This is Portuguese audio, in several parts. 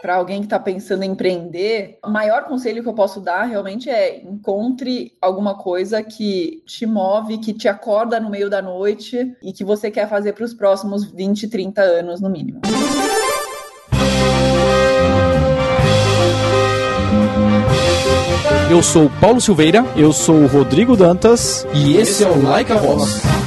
para alguém que está pensando em empreender, o maior conselho que eu posso dar realmente é encontre alguma coisa que te move, que te acorda no meio da noite e que você quer fazer para os próximos 20, 30 anos no mínimo. Eu sou o Paulo Silveira, eu sou o Rodrigo Dantas e esse é o Like a Voz.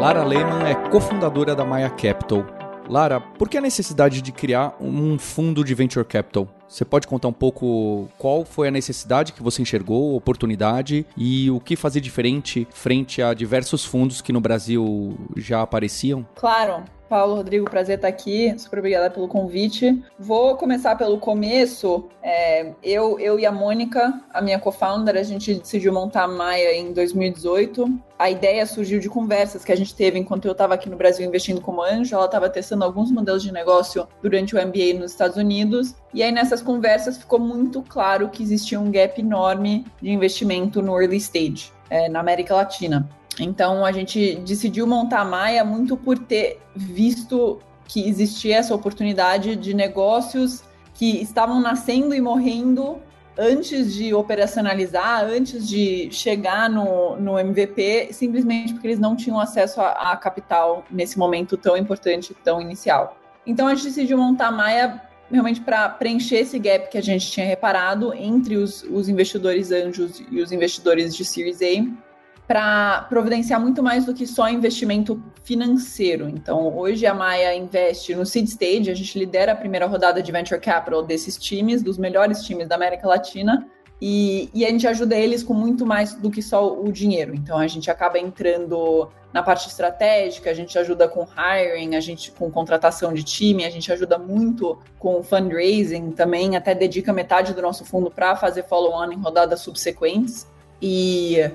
Lara Lehman é cofundadora da Maya Capital. Lara, por que a necessidade de criar um fundo de venture capital? Você pode contar um pouco qual foi a necessidade que você enxergou, oportunidade e o que fazer diferente frente a diversos fundos que no Brasil já apareciam? Claro. Paulo, Rodrigo, prazer estar aqui. Super obrigada pelo convite. Vou começar pelo começo. É, eu, eu e a Mônica, a minha co-founder, a gente decidiu montar a Maia em 2018. A ideia surgiu de conversas que a gente teve enquanto eu estava aqui no Brasil investindo como anjo. Ela estava testando alguns modelos de negócio durante o MBA nos Estados Unidos. E aí, nessas conversas, ficou muito claro que existia um gap enorme de investimento no early stage, é, na América Latina. Então a gente decidiu montar a Maia muito por ter visto que existia essa oportunidade de negócios que estavam nascendo e morrendo antes de operacionalizar, antes de chegar no, no MVP, simplesmente porque eles não tinham acesso a, a capital nesse momento tão importante, tão inicial. Então a gente decidiu montar a Maia realmente para preencher esse gap que a gente tinha reparado entre os, os investidores anjos e os investidores de Series A para providenciar muito mais do que só investimento financeiro. Então, hoje a Maia investe no seed stage, a gente lidera a primeira rodada de venture capital desses times, dos melhores times da América Latina, e, e, a gente ajuda eles com muito mais do que só o dinheiro. Então, a gente acaba entrando na parte estratégica, a gente ajuda com hiring, a gente com contratação de time, a gente ajuda muito com fundraising também, até dedica metade do nosso fundo para fazer follow-on em rodadas subsequentes. E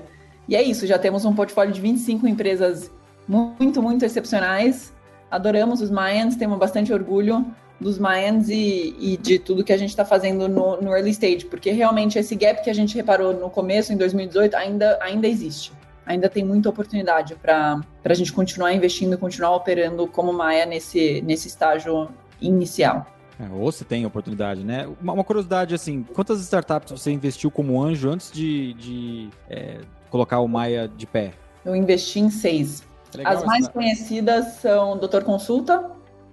e é isso, já temos um portfólio de 25 empresas muito, muito excepcionais. Adoramos os Mayans, temos bastante orgulho dos Mayans e, e de tudo que a gente está fazendo no, no, early stage, porque realmente esse gap que a gente reparou no começo, em 2018, ainda, ainda existe. Ainda tem muita oportunidade para a gente continuar investindo e continuar operando como Maia nesse, nesse estágio inicial. É, ou se tem oportunidade, né? Uma, uma, curiosidade, assim, quantas startups você investiu como anjo antes de, de é, colocar o Maia de pé? Eu investi em seis. Legal, As mais conhecidas são Doutor Consulta,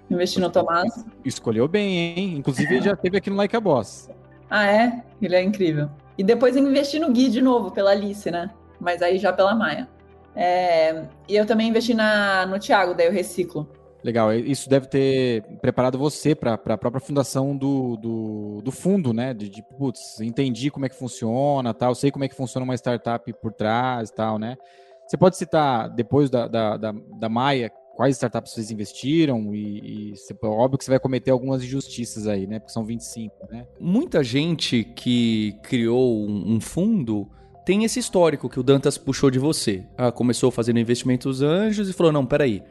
investi no Tomás. Escolheu bem, hein? Inclusive já teve aqui no Like a Boss. Ah, é? Ele é incrível. E depois investi no Gui de novo, pela Alice, né? Mas aí já pela Maia. É... E eu também investi na... no Thiago, daí eu reciclo. Legal, isso deve ter preparado você para a própria fundação do, do, do, fundo, né? De, de, putz, entendi como é que funciona, tal, sei como é que funciona uma startup por trás tal, né? Você pode citar, depois da, da, da, da Maia, quais startups vocês investiram e, e óbvio que você vai cometer algumas injustiças aí, né? Porque são 25, né? Muita gente que criou um, um fundo tem esse histórico que o Dantas puxou de você. Ah, começou fazendo investimentos anjos e falou, não, peraí,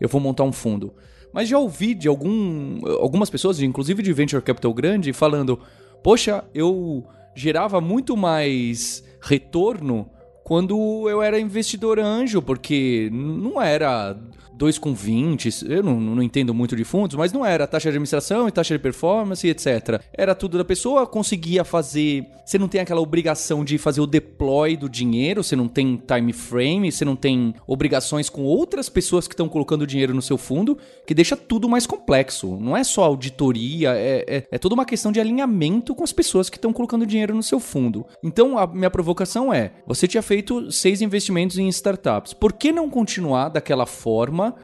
eu vou montar um fundo. Mas já ouvi de algum, algumas pessoas, inclusive de venture capital grande, falando: Poxa, eu gerava muito mais retorno quando eu era investidor anjo, porque não era 2,20, eu não, não entendo muito de fundos, mas não era taxa de administração e taxa de performance, etc. Era tudo da pessoa, conseguia fazer. Você não tem aquela obrigação de fazer o deploy do dinheiro, você não tem time frame, você não tem obrigações com outras pessoas que estão colocando dinheiro no seu fundo, que deixa tudo mais complexo. Não é só auditoria, é, é, é toda uma questão de alinhamento com as pessoas que estão colocando dinheiro no seu fundo. Então a minha provocação é: você tinha feito seis investimentos em startups, por que não continuar daquela forma?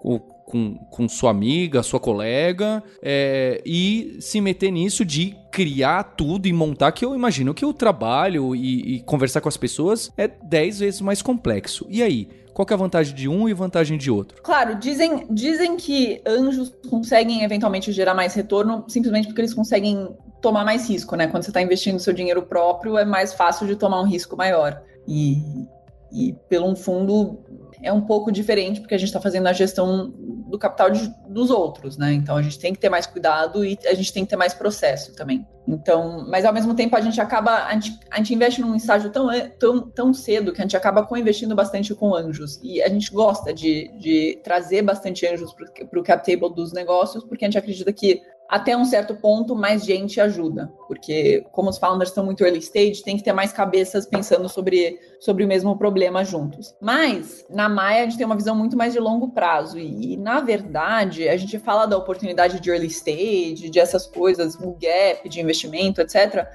com, com, sua amiga, sua colega, é, e se meter nisso de criar tudo e montar, que eu imagino que o trabalho e, e conversar com as pessoas é 10 vezes mais complexo. E aí? Qual é a vantagem de um e vantagem de outro? Claro, dizem, dizem que anjos conseguem eventualmente gerar mais retorno simplesmente porque eles conseguem tomar mais risco, né? Quando você está investindo seu dinheiro próprio, é mais fácil de tomar um risco maior. E, e pelo fundo é um pouco diferente, porque a gente está fazendo a gestão do capital de, dos outros, né? Então a gente tem que ter mais cuidado e a gente tem que ter mais processo também. Então, mas ao mesmo tempo a gente acaba, a gente, a gente investe num estágio tão, tão, tão cedo que a gente acaba co-investindo bastante com anjos. E a gente gosta de, de trazer bastante anjos para o cap table dos negócios, porque a gente acredita que até um certo ponto, mais gente ajuda. Porque, como os founders estão muito early stage, tem que ter mais cabeças pensando sobre, sobre o mesmo problema juntos. Mas, na Maia, a gente tem uma visão muito mais de longo prazo. E, e na verdade, a gente fala da oportunidade de early stage, de essas coisas, o gap de investimento, etc.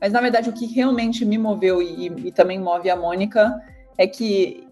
Mas, na verdade, o que realmente me moveu e, e também move a Mônica é que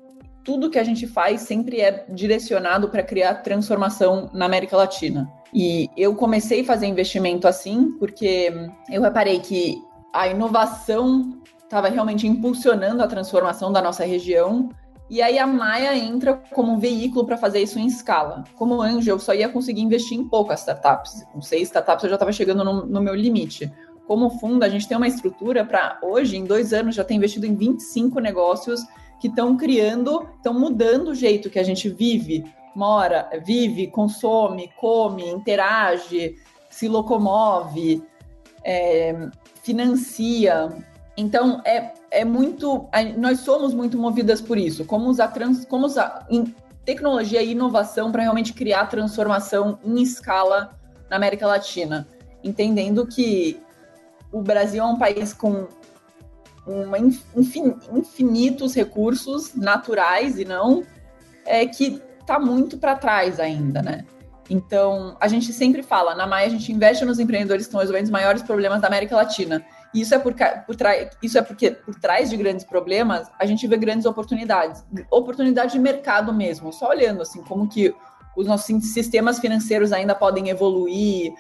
tudo que a gente faz sempre é direcionado para criar transformação na América Latina. E eu comecei a fazer investimento assim, porque eu reparei que a inovação estava realmente impulsionando a transformação da nossa região. E aí a Maia entra como um veículo para fazer isso em escala. Como anjo, eu só ia conseguir investir em poucas startups. Com seis startups eu já estava chegando no, no, meu limite. Como fundo, a gente tem uma estrutura para hoje, em dois anos, já ter investido em 25 negócios que estão criando, estão mudando o jeito que a gente vive, mora, vive, consome, come, interage, se locomove, é, financia. Então, é, é muito. Nós somos muito movidas por isso. Como usar, trans, como usar tecnologia e inovação para realmente criar transformação em escala na América Latina. Entendendo que o Brasil é um país com uma infinitos recursos naturais e não, é, que está muito para trás ainda, né? Então, a gente sempre fala, na Maia a gente investe nos empreendedores que estão resolvendo os maiores problemas da América Latina. E isso é, por, por isso é porque por trás de grandes problemas, a gente vê grandes oportunidades. Oportunidade de mercado mesmo. Só olhando assim como que os nossos sistemas financeiros ainda podem evoluir,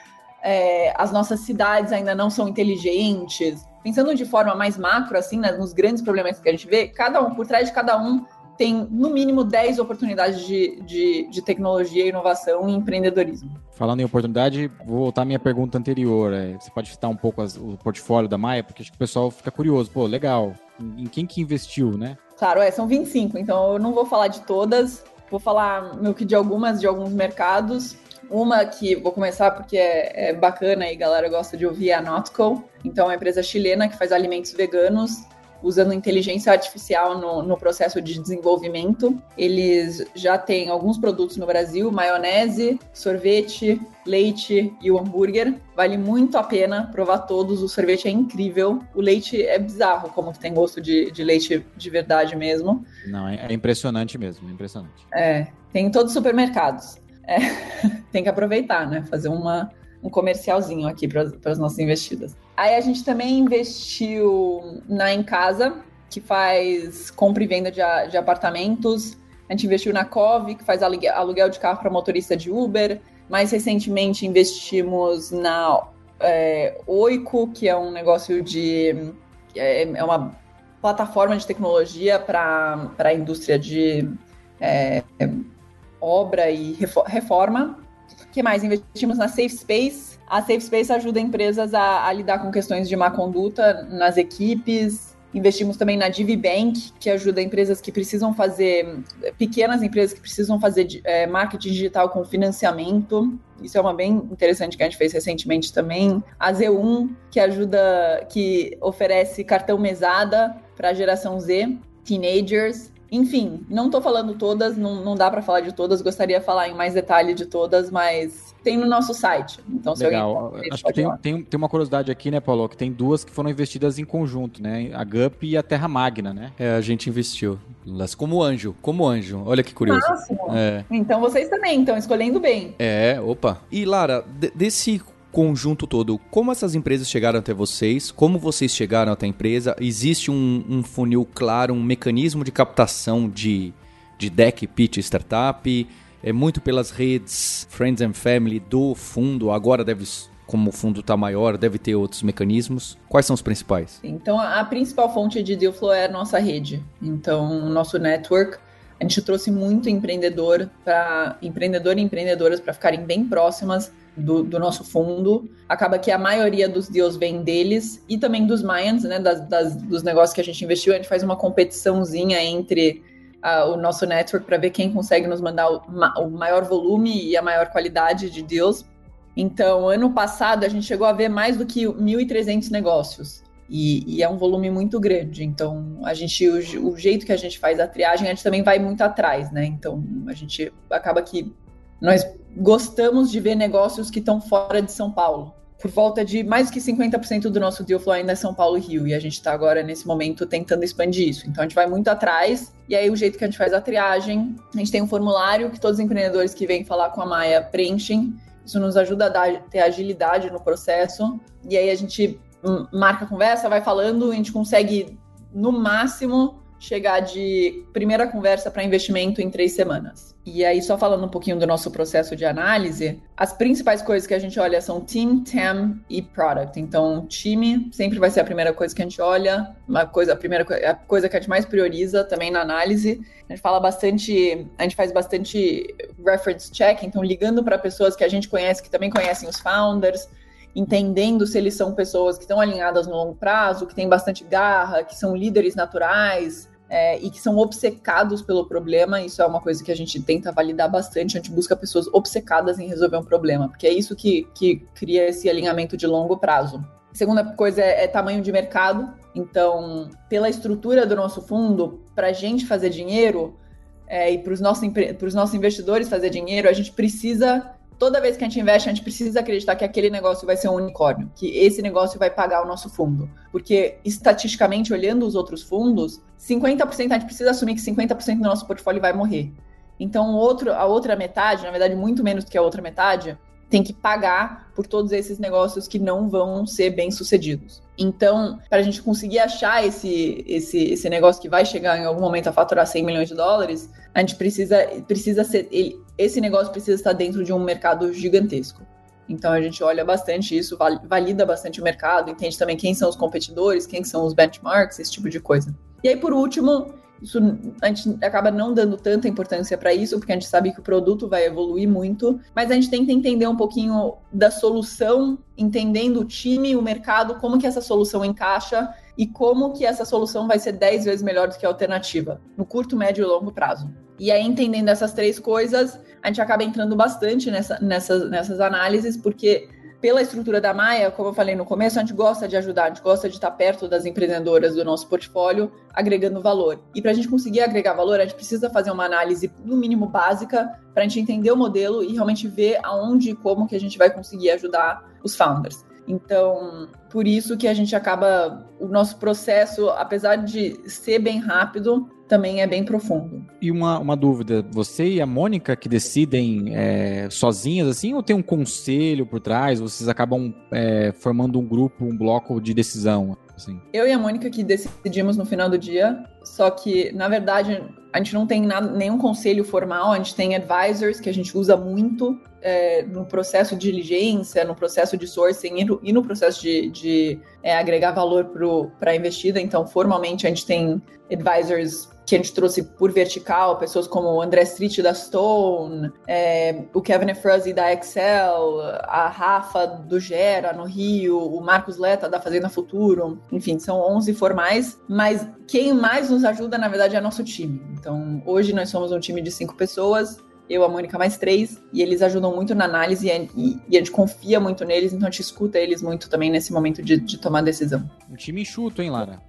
é, as nossas cidades ainda não são inteligentes. Pensando de forma mais macro, assim, né, nos grandes problemas que a gente vê, cada um, por trás de cada um, tem no mínimo 10 oportunidades de, de, de tecnologia, inovação e empreendedorismo. Falando em oportunidade, vou voltar à minha pergunta anterior. É, você pode citar um pouco as, o portfólio da Maia, porque acho que o pessoal fica curioso. Pô, legal. Em, em quem que investiu, né? Claro, é, são 25, então eu não vou falar de todas. Vou falar meio que de algumas, de alguns mercados. Uma que vou começar porque é, é bacana e a galera gosta de ouvir é a Notco. Então, é uma empresa chilena que faz alimentos veganos usando inteligência artificial no, no, processo de desenvolvimento. Eles já têm alguns produtos no Brasil: maionese, sorvete, leite e o hambúrguer. Vale muito a pena provar todos. O sorvete é incrível. O leite é bizarro, como que tem gosto de, de leite de verdade mesmo. Não, é, é impressionante mesmo, impressionante. É, tem em todos os supermercados. É, tem que aproveitar, né? Fazer uma, um comercialzinho aqui para as nossas investidas. Aí a gente também investiu na Em Casa, que faz compra e venda de, de apartamentos. A gente investiu na Cove, que faz aluguel de carro para motorista de Uber. Mais recentemente investimos na é, Oico, que é um negócio de. É, é uma plataforma de tecnologia para a indústria de é, obra e reforma. Que mais? Investimos na Safe Space. A Safe Space ajuda empresas a, a lidar com questões de má conduta nas equipes. Investimos também na DiviBank, que ajuda empresas que precisam fazer, pequenas empresas que precisam fazer é, marketing digital com financiamento. Isso é uma bem interessante que a gente fez recentemente também. A Z1, que ajuda, que oferece cartão mesada para a geração Z, teenagers. Enfim, não estou falando todas, não, não dá para falar de todas, gostaria de falar em mais detalhe de todas, mas tem no nosso site. Então, se Legal. alguém. Acho que tem, tem, tem, uma curiosidade aqui, né, Paulo? Que tem duas que foram investidas em conjunto, né? A GUP e a Terra Magna, né? É, a gente investiu. Como anjo, como anjo. Olha que curioso. Máximo. É. Então vocês também estão escolhendo bem. É, opa. E Lara, desse conjunto todo, como essas empresas chegaram até vocês, como vocês chegaram até a empresa, existe um, um funil claro, um mecanismo de captação de, de deck pitch startup, é muito pelas redes Friends and Family do fundo, agora deve como o fundo está maior, deve ter outros mecanismos. Quais são os principais? Então, a principal fonte de deal flow é a nossa rede. Então, o nosso network, a gente trouxe muito empreendedor para empreendedor e empreendedoras para ficarem bem próximas do, do, nosso fundo. Acaba que a maioria dos deals vem deles e também dos Mayans, né? Das, das, dos negócios que a gente investiu. A gente faz uma competiçãozinha entre o nosso network para ver quem consegue nos mandar o, o maior volume e a maior qualidade de deals. Então, ano passado, a gente chegou a ver mais do que 1.300 negócios. E, e, é um volume muito grande. Então, a gente, o, o, jeito que a gente faz a triagem, a gente também vai muito atrás, né? Então, a gente acaba que nós gostamos de ver negócios que estão fora de São Paulo. Por volta de mais que 50% do nosso deal flow ainda é São Paulo e Rio, e a gente está agora, nesse momento, tentando expandir isso. Então, a gente vai muito atrás, e aí o jeito que a gente faz a triagem, a gente tem um formulário que todos os empreendedores que vêm falar com a Maia preenchem, isso nos ajuda a dar, ter agilidade no processo, e aí a gente marca a conversa, vai falando, a gente consegue, no máximo, chegar de primeira conversa para investimento em três semanas. E aí, só falando um pouquinho do nosso processo de análise, as principais coisas que a gente olha são team, TAM e product. Então, time sempre vai ser a primeira coisa que a gente olha, uma coisa, a primeira a coisa que a gente mais prioriza também na análise. A gente fala bastante, a gente faz bastante reference check, então ligando para pessoas que a gente conhece, que também conhecem os founders, entendendo se eles são pessoas que estão alinhadas no longo prazo, que têm bastante garra, que são líderes naturais é, e que são obcecados pelo problema. Isso é uma coisa que a gente tenta validar bastante. A gente busca pessoas obcecadas em resolver um problema, porque é isso que, que cria esse alinhamento de longo prazo. A segunda coisa é, é tamanho de mercado. Então, pela estrutura do nosso fundo, para a gente fazer dinheiro é, e para os nossos, nossos investidores fazer dinheiro, a gente precisa toda vez que a gente investe, a gente precisa acreditar que aquele negócio vai ser um unicórnio, que esse negócio vai pagar o nosso fundo. Porque, estatisticamente, olhando os outros fundos, 50% a gente precisa assumir que 50% do nosso portfólio vai morrer. Então, outro, a outra metade, na verdade, muito menos do que a outra metade, tem que pagar por todos esses negócios que não vão ser bem sucedidos. Então, para a gente conseguir achar esse, esse, esse negócio que vai chegar em algum momento a faturar 100 milhões de dólares, a gente precisa, precisa ser. Ele, esse negócio precisa estar dentro de um mercado gigantesco. Então a gente olha bastante isso, valida bastante o mercado, entende também quem são os competidores, quem são os benchmarks, esse tipo de coisa. E aí, por último, isso, a gente acaba não dando tanta importância para isso, porque a gente sabe que o produto vai evoluir muito, mas a gente tenta entender um pouquinho da solução, entendendo o time, o mercado, como que essa solução encaixa e como que essa solução vai ser 10 vezes melhor do que a alternativa, no curto, médio e longo prazo. E aí, entendendo essas três coisas, a gente acaba entrando bastante nessa, nessas, nessas análises, porque pela estrutura da Maia, como eu falei no começo, a gente gosta de ajudar, a gente gosta de estar perto das empreendedoras do nosso portfólio, agregando valor. E para a gente conseguir agregar valor, a gente precisa fazer uma análise, no mínimo básica, para a gente entender o modelo e realmente ver aonde e como que a gente vai conseguir ajudar os founders. Então, por isso que a gente acaba. O nosso processo, apesar de ser bem rápido, também é bem profundo. E uma, uma dúvida: você e a Mônica que decidem é, sozinhas assim, ou tem um conselho por trás? Vocês acabam é, formando um grupo, um bloco de decisão? Assim? Eu e a Mônica que decidimos no final do dia, só que, na verdade, a gente não tem nada, nenhum conselho formal, a gente tem advisors que a gente usa muito é, no processo de diligência, no processo de sourcing e no, e no processo de, de é, agregar valor para a investida. Então, formalmente, a gente tem advisors que a gente trouxe por vertical, pessoas como o André Street da Stone, é, o Kevin Efruzzi da Excel, a Rafa do Gera no Rio, o Marcos Leta da Fazenda Futuro, enfim, são 11 formais, mas quem mais nos ajuda, na verdade, é nosso time. Então, hoje nós somos um time de cinco pessoas, eu, a Mônica, mais três, e eles ajudam muito na análise e, e, e, a gente confia muito neles, então a gente escuta eles muito também nesse momento de, de tomar decisão. Um time enxuto, hein, Lara?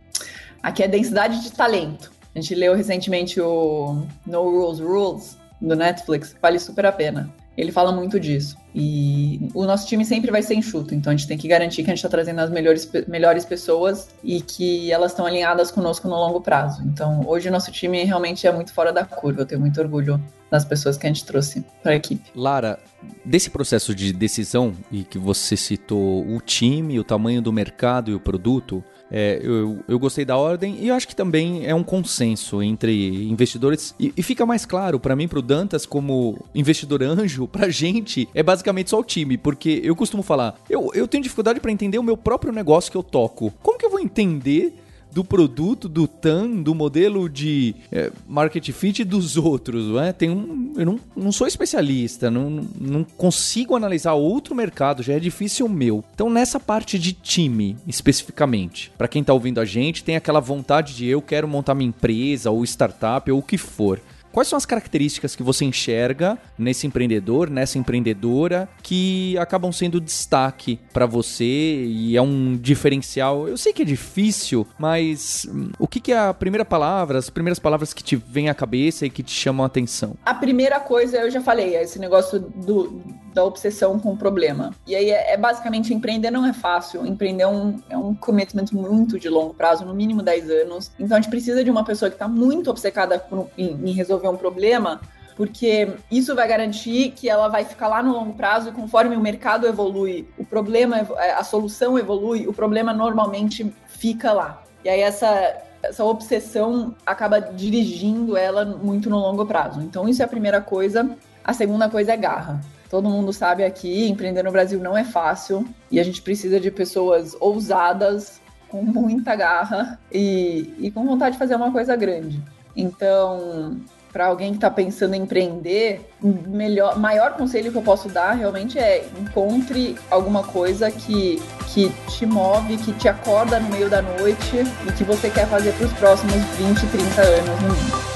Aqui é densidade de talento. A gente leu recentemente o No Rules Rules do Netflix, vale super a pena. Ele fala muito disso. E o nosso time sempre vai ser enxuto, então a gente tem que garantir que a gente está trazendo as melhores, melhores pessoas e que elas estão alinhadas conosco no longo prazo. Então, hoje o nosso time realmente é muito fora da curva. Eu tenho muito orgulho das pessoas que a gente trouxe para a equipe. Lara, desse processo de decisão e que você citou o time, o tamanho do mercado e o produto, é, eu, eu gostei da ordem e eu acho que também é um consenso entre investidores. E, e fica mais claro para mim, para o Dantas, como investidor anjo, para gente, é basicamente só o time. Porque eu costumo falar, eu, eu tenho dificuldade para entender o meu próprio negócio que eu toco. Como que eu vou entender do produto, do TAM, do modelo de é, market fit dos outros, não é? Tem um, eu não, não sou especialista, não, não consigo analisar outro mercado, já é difícil o meu. Então, nessa parte de time, especificamente, para quem está ouvindo a gente, tem aquela vontade de eu quero montar minha empresa ou startup ou o que for. Quais são as características que você enxerga nesse empreendedor, nessa empreendedora, que acabam sendo destaque para você e é um diferencial? Eu sei que é difícil, mas hum, o que, que, é a primeira palavra, as primeiras palavras que te vêm à cabeça e que te chamam a atenção? A primeira coisa, eu já falei, é esse negócio do, da obsessão com o problema. E aí é, é, basicamente empreender não é fácil. Empreender é um, é um commitment muito de longo prazo, no mínimo 10 anos. Então a gente precisa de uma pessoa que está muito obcecada por, em, em resolver resolver um problema, porque isso vai garantir que ela vai ficar lá no longo prazo e conforme o mercado evolui, o problema, a solução evolui, o problema normalmente fica lá. E aí essa essa obsessão acaba dirigindo ela muito no longo prazo. Então isso é a primeira coisa. A segunda coisa é garra. Todo mundo sabe aqui, empreender no Brasil não é fácil e a gente precisa de pessoas ousadas, com muita garra e, e com vontade de fazer uma coisa grande. Então, para alguém que está pensando em empreender, melhor, maior conselho que eu posso dar realmente é encontre alguma coisa que, que te move, que te acorda no meio da noite e que você quer fazer para os próximos 20, 30 anos no mínimo.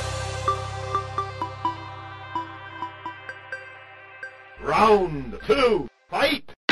Round 2, fight!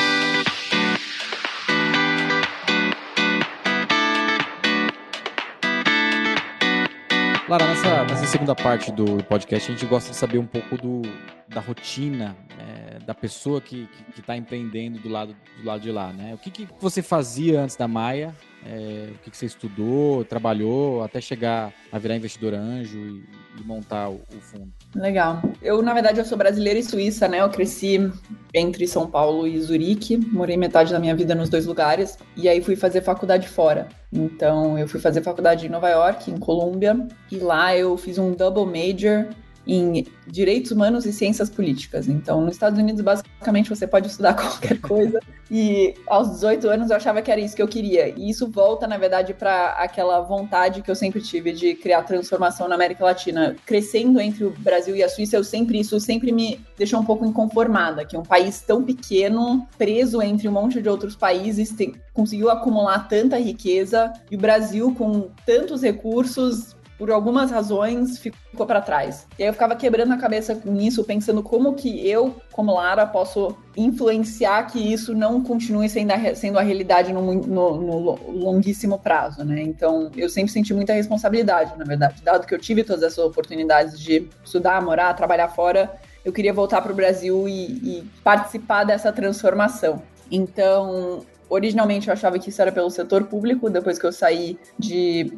Lara, nessa, nessa segunda parte do podcast, a gente gosta de saber um pouco do, da rotina é, da pessoa que está empreendendo do lado, do lado de lá, né? O que, que você fazia antes da Maia? É, o que, que, você estudou, trabalhou, até chegar a virar investidor anjo e, e montar o, o, fundo? Legal. Eu, na verdade, eu sou brasileira e suíça, né? Eu cresci entre São Paulo e Zurique, morei metade da minha vida nos dois lugares, e aí fui fazer faculdade fora. Então, eu fui fazer faculdade em Nova York, em Colômbia, e lá eu fiz um double major em direitos humanos e ciências políticas. Então, nos Estados Unidos, basicamente, você pode estudar qualquer coisa. E aos 18 anos eu achava que era isso que eu queria. E isso volta, na verdade, para aquela vontade que eu sempre tive de criar transformação na América Latina. Crescendo entre o Brasil e a Suíça, eu sempre isso sempre me deixou um pouco inconformada, que um país tão pequeno, preso entre um monte de outros países, tem, conseguiu acumular tanta riqueza e o Brasil com tantos recursos por algumas razões, ficou para trás. E aí eu ficava quebrando a cabeça nisso, pensando como que eu, como Lara, posso influenciar que isso não continue sendo a, sendo a realidade no, no, no longuíssimo prazo, né? Então, eu sempre senti muita responsabilidade, na verdade. Dado que eu tive todas essas oportunidades de estudar, morar, trabalhar fora, eu queria voltar para o Brasil e, e participar dessa transformação. Então, originalmente eu achava que isso era pelo setor público, depois que eu saí de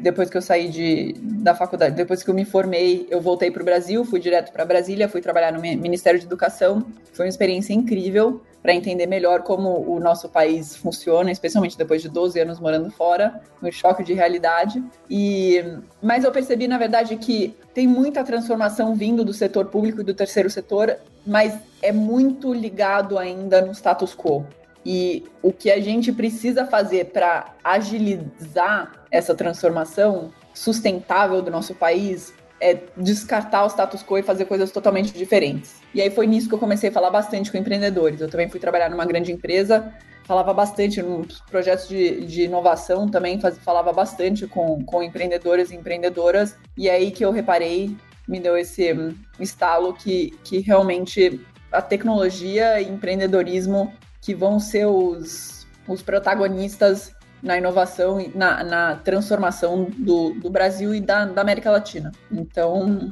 depois que eu saí de, da faculdade, depois que eu me formei, eu voltei para o Brasil, fui direto para Brasília, fui trabalhar no Ministério de Educação. Foi uma experiência incrível para entender melhor como o nosso país funciona, especialmente depois de 12 anos morando fora, um choque de realidade. E mas eu percebi na verdade que tem muita transformação vindo do setor público e do terceiro setor, mas é muito ligado ainda no status quo. E o que a gente precisa fazer para agilizar essa transformação sustentável do nosso país é descartar o status quo e fazer coisas totalmente diferentes. E aí foi nisso que eu comecei a falar bastante com empreendedores. Eu também fui trabalhar numa grande empresa, falava bastante nos projetos de, de inovação, também faz, falava bastante com, com empreendedores e empreendedoras. E aí que eu reparei, me deu esse estalo que, que realmente a tecnologia e empreendedorismo que vão ser os, os protagonistas na inovação e na, na transformação do, do Brasil e da, da América Latina. Então,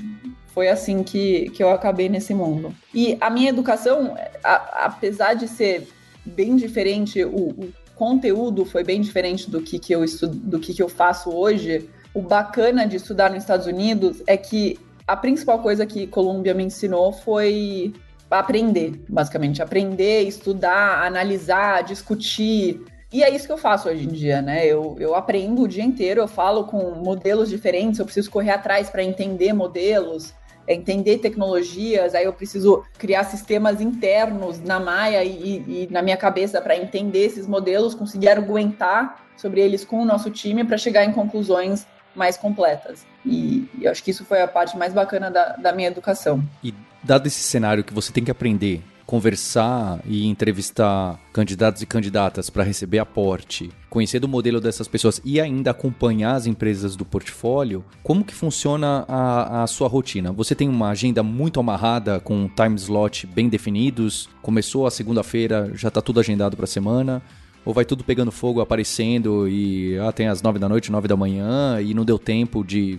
foi assim que, que eu acabei nesse mundo. E a minha educação, a, apesar de ser bem diferente, o, o, conteúdo foi bem diferente do que, que eu estudo, do que, que eu faço hoje. O bacana de estudar nos Estados Unidos é que a principal coisa que Colômbia me ensinou foi aprender, basicamente. Aprender, estudar, analisar, discutir. E é isso que eu faço hoje em dia, né? Eu, eu aprendo o dia inteiro, eu falo com modelos diferentes, eu preciso correr atrás para entender modelos. é entender tecnologias, aí eu preciso criar sistemas internos na Maia e, e na minha cabeça para entender esses modelos, conseguir argumentar sobre eles com o nosso time para chegar em conclusões mais completas. E, eu acho que isso foi a parte mais bacana da, da minha educação. E dado esse cenário que você tem que aprender conversar e entrevistar candidatos e candidatas para receber aporte, conhecer do modelo dessas pessoas e ainda acompanhar as empresas do portfólio, como que funciona a, a sua rotina? Você tem uma agenda muito amarrada com time slot bem definidos? Começou a segunda-feira, já está tudo agendado para a semana? Ou vai tudo pegando fogo, aparecendo e ah, tem às nove da noite, nove da manhã e não deu tempo de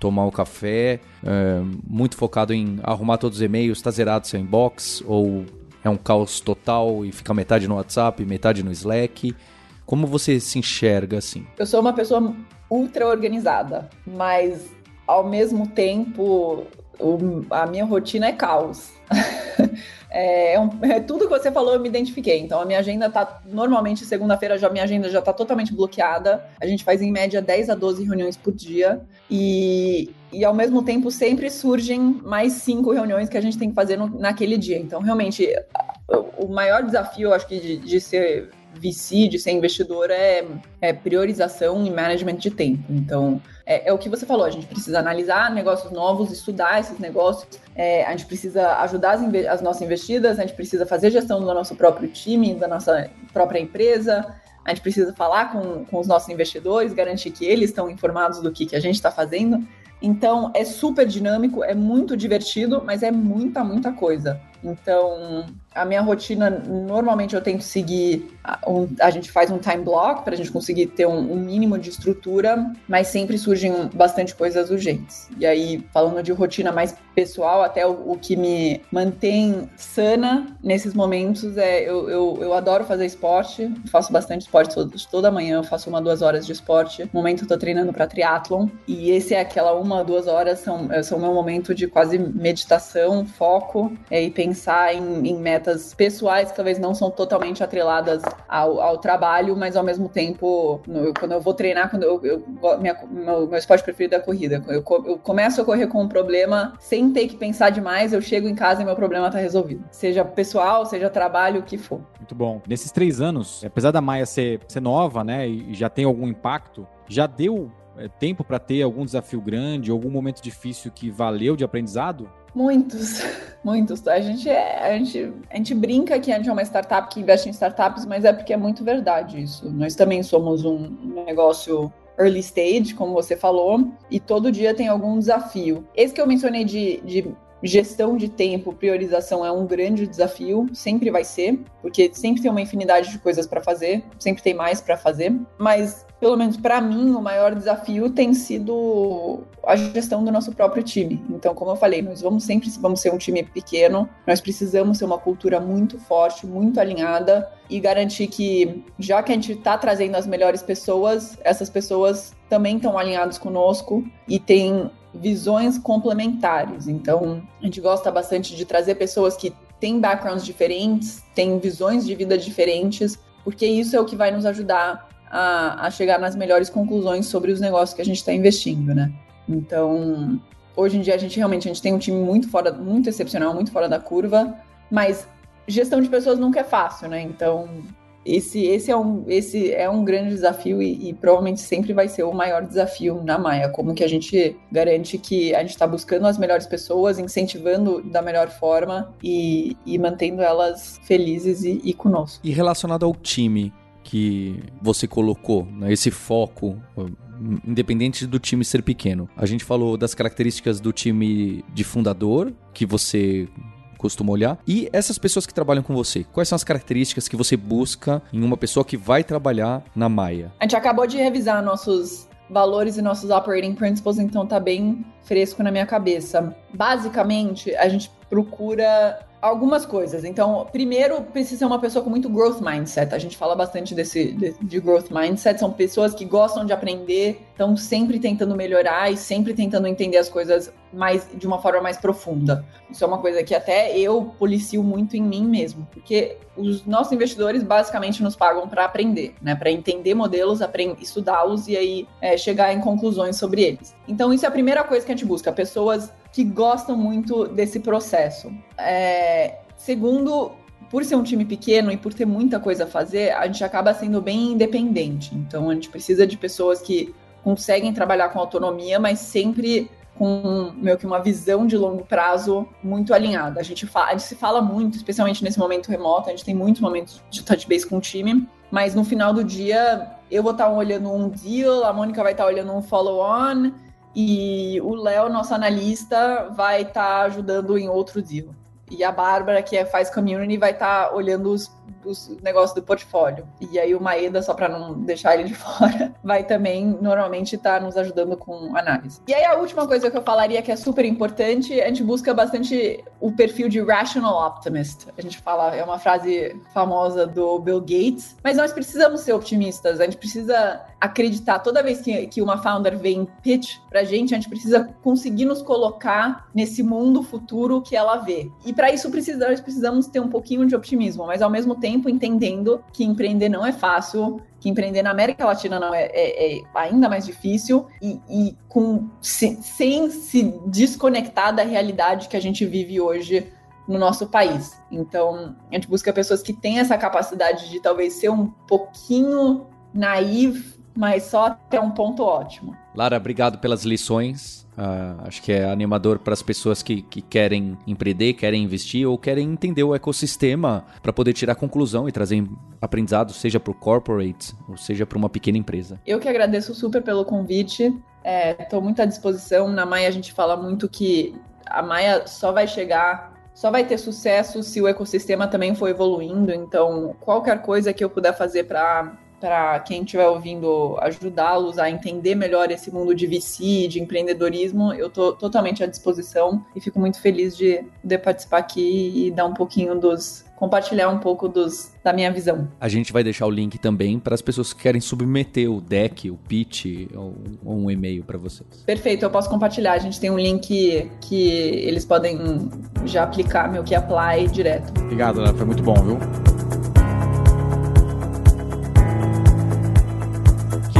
tomar o café, é, muito focado em arrumar todos os e-mails, está zerado seu inbox, ou é um caos total e fica metade no WhatsApp, metade no Slack. Como você se enxerga assim? Eu sou uma pessoa ultra organizada, mas ao mesmo tempo o, a minha rotina é caos. É, é, é, tudo que você falou, eu me identifiquei. Então, a minha agenda tá. Normalmente, segunda-feira, já minha agenda já tá totalmente bloqueada. A gente faz em média 10 a 12 reuniões por dia. E, e ao mesmo tempo, sempre surgem mais cinco reuniões que a gente tem que fazer no, naquele dia. Então, realmente, o maior desafio, acho que, de, de ser VC, de ser investidor, é, é priorização e management de tempo. Então, é, é, o que você falou, a gente precisa analisar negócios novos, estudar esses negócios, é, a gente precisa ajudar as, as, nossas investidas, a gente precisa fazer gestão do nosso próprio time, da nossa própria empresa, a gente precisa falar com, com os nossos investidores, garantir que eles estão informados do que, que a gente está fazendo. Então, é super dinâmico, é muito divertido, mas é muita, muita coisa. Então, a minha rotina, normalmente eu tento seguir, um, a gente faz um time block para a gente conseguir ter um, um, mínimo de estrutura, mas sempre surgem bastante coisas urgentes. E aí, falando de rotina mais pessoal, até o, o que me mantém sana nesses momentos é eu, eu, eu adoro fazer esporte, faço bastante esporte todo, toda manhã, eu faço uma, duas horas de esporte. No momento eu tô treinando para triatlon, e esse é aquela uma, duas horas, são, são o meu momento de quase meditação, foco, é, e pensar em, em metas metas pessoais que talvez não são totalmente atreladas ao, ao trabalho, mas ao mesmo tempo, no, quando eu vou treinar, quando eu, eu minha, meu, meu, esporte preferido é a corrida. Eu, eu começo a correr com um problema sem ter que pensar demais, eu chego em casa e meu problema está resolvido. Seja pessoal, seja trabalho, o que for. Muito bom. Nesses três anos, apesar da Maia ser, ser nova, né, e já tem algum impacto, já deu é, tempo para ter algum desafio grande, algum momento difícil que valeu de aprendizado? Muitos, muitos. A gente, é, a, gente, a gente brinca que a gente é uma startup que investe em startups, mas é porque é muito verdade isso. Nós também somos um negócio early stage, como você falou, e todo dia tem algum desafio. Esse que eu mencionei de, de gestão de tempo, priorização é um grande desafio, sempre vai ser, porque sempre tem uma infinidade de coisas para fazer, sempre tem mais para fazer, mas pelo menos para mim, o maior desafio tem sido a gestão do nosso próprio time. Então, como eu falei, nós vamos sempre vamos ser um time pequeno, nós precisamos ser uma cultura muito forte, muito alinhada e garantir que, já que a gente está trazendo as melhores pessoas, essas pessoas também estão alinhadas conosco e têm visões complementares. Então, a gente gosta bastante de trazer pessoas que têm backgrounds diferentes, têm visões de vida diferentes, porque isso é o que vai nos ajudar a, a chegar nas melhores conclusões sobre os negócios que a gente está investindo, né? Então, hoje em dia a gente realmente a gente tem um time muito fora, muito excepcional, muito fora da curva, mas gestão de pessoas nunca é fácil, né? Então, esse, esse, é, um, esse é um grande desafio e, e, provavelmente sempre vai ser o maior desafio na Maia. Como que a gente garante que a gente está buscando as melhores pessoas, incentivando da melhor forma e, e mantendo elas felizes e, e conosco. E relacionado ao time, que você colocou, né, esse foco, independente do time ser pequeno. A gente falou das características do time de fundador, que você costuma olhar, e essas pessoas que trabalham com você. Quais são as características que você busca em uma pessoa que vai trabalhar na Maia? A gente acabou de revisar nossos valores e nossos operating principles, então tá bem fresco na minha cabeça. Basicamente, a gente procura algumas coisas. Então, primeiro, precisa ser uma pessoa com muito growth mindset. A gente fala bastante desse de, de, growth mindset. São pessoas que gostam de aprender, estão sempre tentando melhorar e sempre tentando entender as coisas mais de uma forma mais profunda. Isso é uma coisa que até eu policio muito em mim mesmo, porque os nossos investidores basicamente nos pagam para aprender, né? Para entender modelos, estudá-los e aí é, chegar em conclusões sobre eles. Então, isso é a primeira coisa que a gente busca: pessoas que gostam muito desse processo. É, segundo, por ser um time pequeno e por ter muita coisa a fazer, a gente acaba sendo bem independente. Então a gente precisa de pessoas que conseguem trabalhar com autonomia, mas sempre com meio que uma visão de longo prazo muito alinhada. A gente, a gente se fala muito, especialmente nesse momento remoto, a gente tem muitos momentos de touch base com o time, mas no final do dia eu vou estar olhando um deal, a Mônica vai estar olhando um follow-on e o Léo, nosso analista, vai estar ajudando em outro deal. E a Bárbara, que é, faz community, vai estar olhando os os negócios do portfólio. E aí o Maeda, só para não deixar ele de fora, vai também normalmente estar tá nos ajudando com análise. E aí a última coisa que eu falaria que é super importante, a gente busca bastante o perfil de rational optimist. A gente fala, é uma frase famosa do Bill Gates, mas nós precisamos ser otimistas, a gente precisa acreditar toda vez que, que uma founder vem pitch pra gente, a gente precisa conseguir nos colocar nesse mundo futuro que ela vê. E para isso precisa, nós precisamos ter um pouquinho de optimismo, mas ao mesmo tempo entendendo que empreender não é fácil, que empreender na América Latina não é, é, é ainda mais difícil e, e com, se, sem se desconectar da realidade que a gente vive hoje no nosso país. Então, a gente busca pessoas que têm essa capacidade de talvez ser um pouquinho naive, mas só até um ponto ótimo. Lara, obrigado pelas lições. Uh, acho que é animador para as pessoas que, que querem empreender, querem investir ou querem entender o ecossistema para poder tirar conclusão e trazer aprendizado, seja para o corporate ou seja para uma pequena empresa. Eu que agradeço super pelo convite. Estou é, muito à disposição. Na Maia a gente fala muito que a Maia só vai chegar só vai ter sucesso se o ecossistema também for evoluindo. Então, qualquer coisa que eu puder fazer para para quem estiver ouvindo ajudá-los a entender melhor esse mundo de VC, de empreendedorismo, eu estou totalmente à disposição e fico muito feliz de poder participar aqui e dar um pouquinho dos compartilhar um pouco dos, da minha visão. A gente vai deixar o link também para as pessoas que querem submeter o deck, o pitch ou, ou um e-mail para vocês. Perfeito, eu posso compartilhar. A gente tem um link que eles podem já aplicar, meu que apply direto. Obrigado, foi muito bom, viu?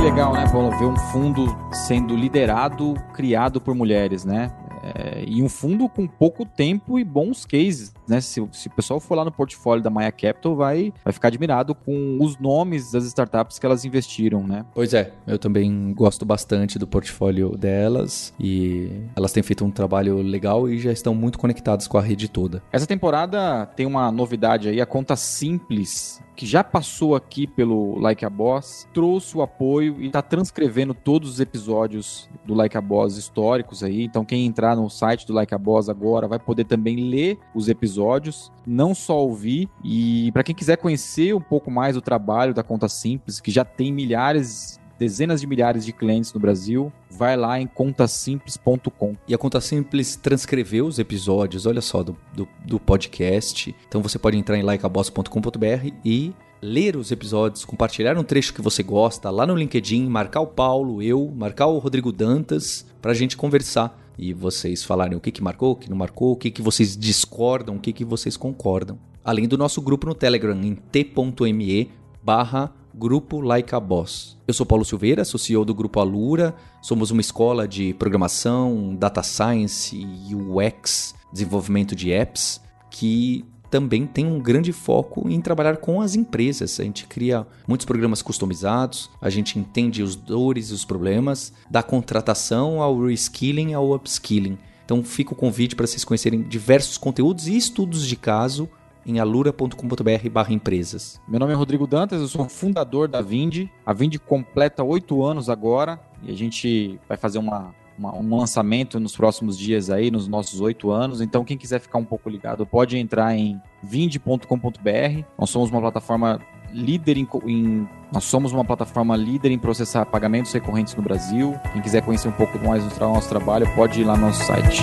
Legal, né, Paula, ver um fundo sendo liderado, criado por mulheres, né? É, e um fundo com pouco tempo e bons cases, né? Se, se, o pessoal for lá no portfólio da Maya Capital, vai, vai ficar admirado com os nomes das startups que elas investiram, né? Pois é, eu também gosto bastante do portfólio delas e elas têm feito um trabalho legal e já estão muito conectadas com a rede toda. Essa temporada tem uma novidade aí, a conta simples que já passou aqui pelo Like a Boss, trouxe o apoio e está transcrevendo todos os episódios do Like a Boss históricos aí. Então, quem entrar no site do Like a Boss agora vai poder também ler os episódios, não só ouvir. E para quem quiser conhecer um pouco mais do trabalho da Conta Simples, que já tem milhares dezenas de milhares de clientes no Brasil, vai lá em contasimples.com. E a Conta Simples transcreveu os episódios, olha só, do, do, do podcast. Então você pode entrar em likeaboss.com.br e ler os episódios, compartilhar um trecho que você gosta lá no LinkedIn, marcar o Paulo, eu, marcar o Rodrigo Dantas, para a gente conversar e vocês falarem o que, que marcou, o que não marcou, o que, que vocês discordam, o que, que vocês concordam. Além do nosso grupo no Telegram em t.me barra Grupo Like a Boss. Eu sou Paulo Silveira, sou CEO do Grupo Alura. Somos uma escola de programação, data science, UX, desenvolvimento de apps, que também tem um grande foco em trabalhar com as empresas. A gente cria muitos programas customizados, a gente entende os dores e os problemas, da contratação ao reskilling ao upskilling. Então fica o convite para vocês conhecerem diversos conteúdos e estudos de caso em alura.com.br empresas. Meu nome é Rodrigo Dantas, eu sou fundador da Vindi. A Vindi completa oito anos agora e a gente vai fazer uma, uma, um lançamento nos próximos dias aí, nos nossos oito anos. Então, quem quiser ficar um pouco ligado, pode entrar em vindi.com.br. Nós somos uma plataforma líder em, em, nós somos uma plataforma líder em processar pagamentos recorrentes no Brasil. Quem quiser conhecer um pouco mais do nosso trabalho, pode ir lá no nosso site.